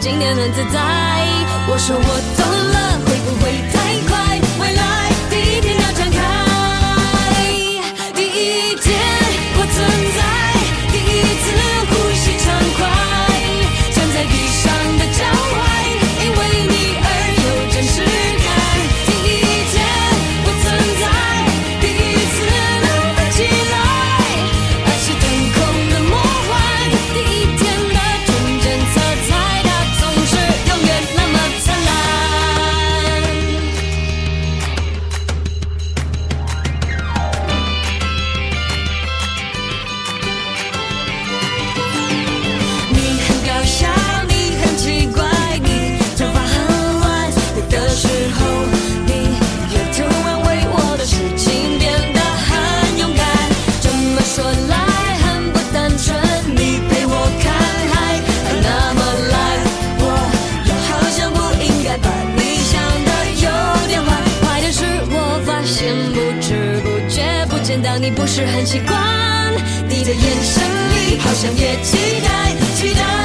今天很自在。我说我懂了。不是很习惯你的眼神里好像也期待期待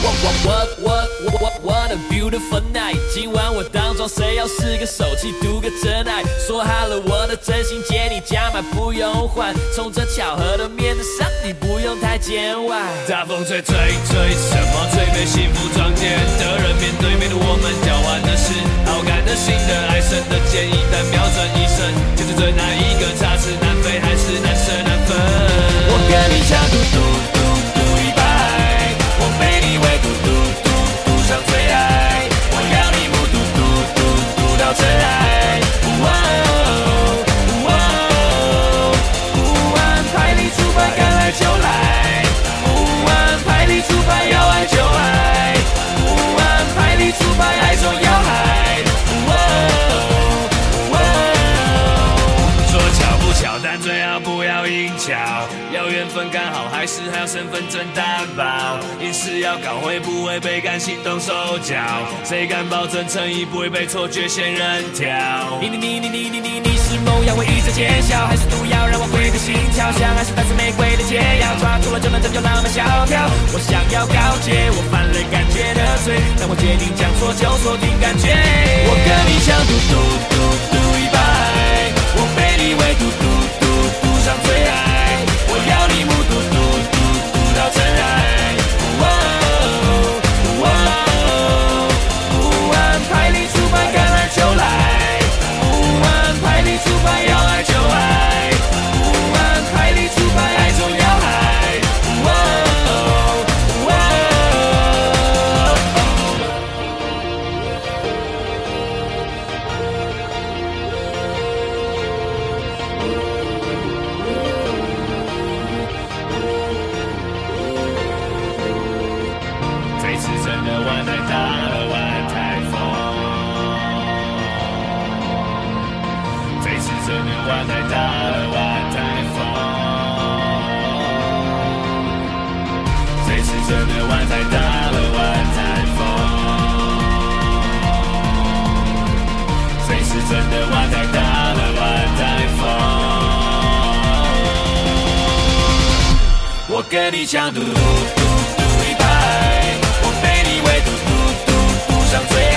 What what what what what what a beautiful night！今晚我当中谁要是个手气，赌个真爱，说好了我的真心借你加码不用还，冲着巧合的面子上，你不用太见外。大风吹吹吹，什么吹被幸福撞见的人面对面的我们，交换的是好感的心的爱神的建议，但瞄准一生，就是最难一个插翅难飞，还是难舍难分？我跟你下赌赌还是还要身份证担保？硬是要搞，会不会被感情动手脚？谁敢保证诚意不会被错觉仙人跳？你你你你你你你你是梦药，我一直见效，还是毒药让我鬼的心跳？相爱是带着玫瑰的解药，抓住了这门针就那么萧条。我想要告诫，我犯了感觉的罪，但我决定将错就错，凭感觉。我跟你想赌赌赌赌一百，我被你围堵堵堵堵上最爱，独独独独排，我被你围堵，堵堵堵上嘴。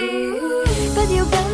不要紧。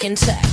back tech.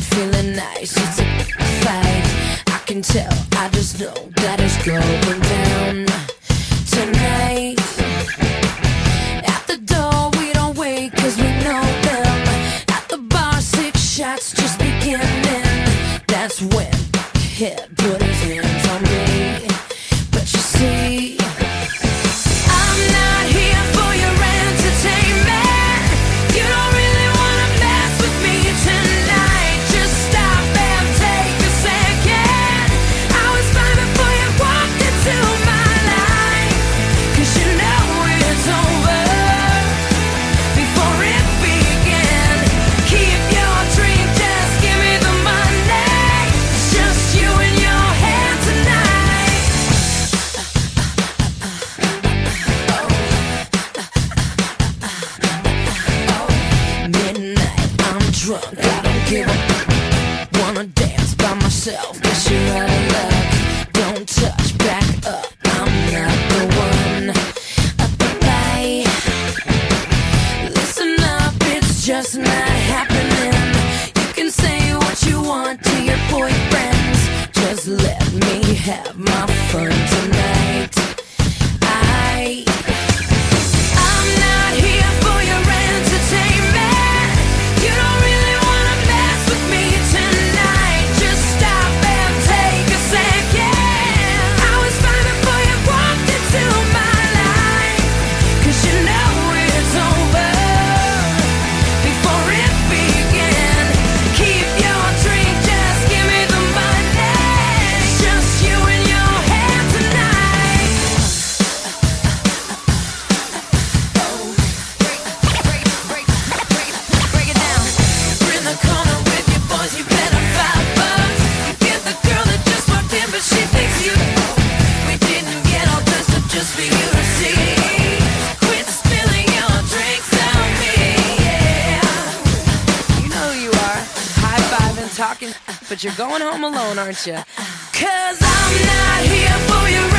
talking, but you're going home alone, aren't you? Cause I'm not here for you.